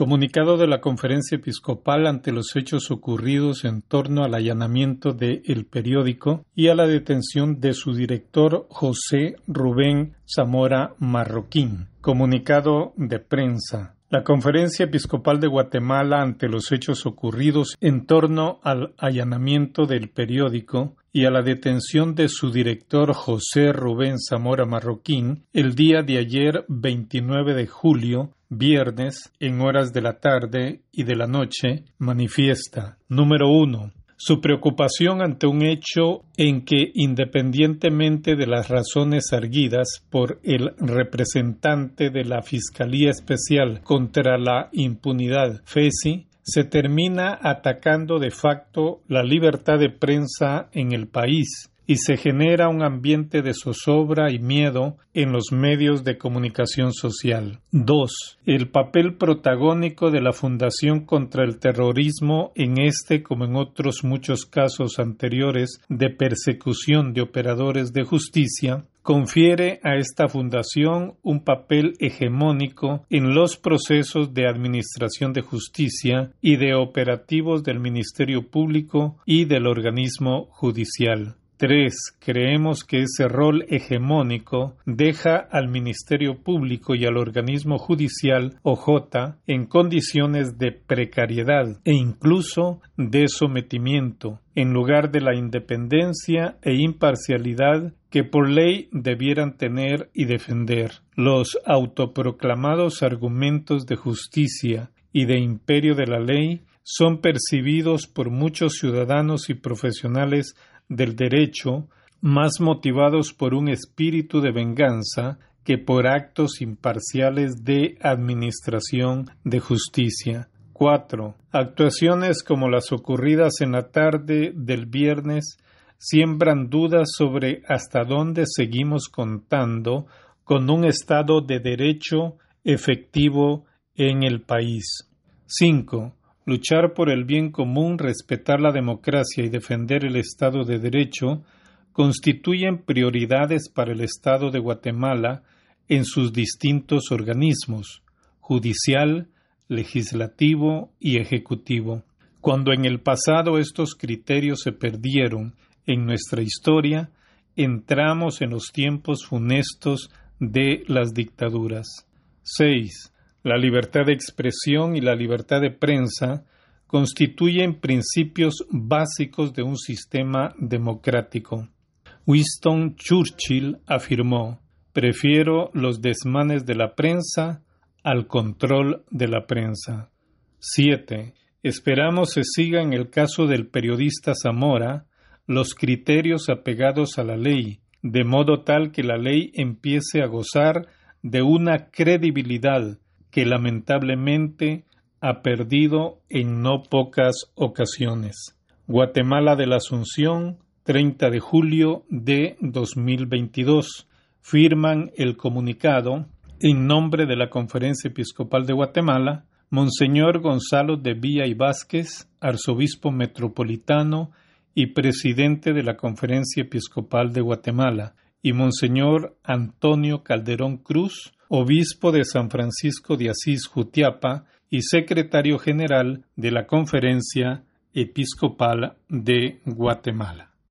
Comunicado de la Conferencia Episcopal ante los hechos ocurridos en torno al allanamiento de El Periódico y a la detención de su director José Rubén Zamora Marroquín. Comunicado de prensa. La Conferencia Episcopal de Guatemala ante los hechos ocurridos en torno al allanamiento del periódico y a la detención de su director José Rubén Zamora Marroquín el día de ayer 29 de julio viernes en horas de la tarde y de la noche manifiesta. Número uno su preocupación ante un hecho en que, independientemente de las razones arguidas por el representante de la Fiscalía Especial contra la Impunidad, FESI, se termina atacando de facto la libertad de prensa en el país y se genera un ambiente de zozobra y miedo en los medios de comunicación social. 2. El papel protagónico de la Fundación contra el Terrorismo en este como en otros muchos casos anteriores de persecución de operadores de justicia confiere a esta fundación un papel hegemónico en los procesos de administración de justicia y de operativos del Ministerio Público y del organismo judicial. 3. Creemos que ese rol hegemónico deja al Ministerio Público y al organismo judicial OJ en condiciones de precariedad e incluso de sometimiento, en lugar de la independencia e imparcialidad que por ley debieran tener y defender. Los autoproclamados argumentos de justicia y de imperio de la ley son percibidos por muchos ciudadanos y profesionales del derecho más motivados por un espíritu de venganza que por actos imparciales de administración de justicia. 4. Actuaciones como las ocurridas en la tarde del viernes siembran dudas sobre hasta dónde seguimos contando con un Estado de derecho efectivo en el país. 5 luchar por el bien común, respetar la democracia y defender el Estado de Derecho constituyen prioridades para el Estado de Guatemala en sus distintos organismos judicial, legislativo y ejecutivo. Cuando en el pasado estos criterios se perdieron en nuestra historia, entramos en los tiempos funestos de las dictaduras. 6. La libertad de expresión y la libertad de prensa constituyen principios básicos de un sistema democrático. Winston Churchill afirmó Prefiero los desmanes de la prensa al control de la prensa. 7. Esperamos se siga en el caso del periodista Zamora los criterios apegados a la ley, de modo tal que la ley empiece a gozar de una credibilidad que lamentablemente ha perdido en no pocas ocasiones. Guatemala de la Asunción, 30 de julio de 2022. Firman el comunicado en nombre de la Conferencia Episcopal de Guatemala, Monseñor Gonzalo de Villa y Vázquez, arzobispo metropolitano y presidente de la Conferencia Episcopal de Guatemala, y Monseñor Antonio Calderón Cruz, obispo de San Francisco de Asís Jutiapa y secretario general de la Conferencia Episcopal de Guatemala.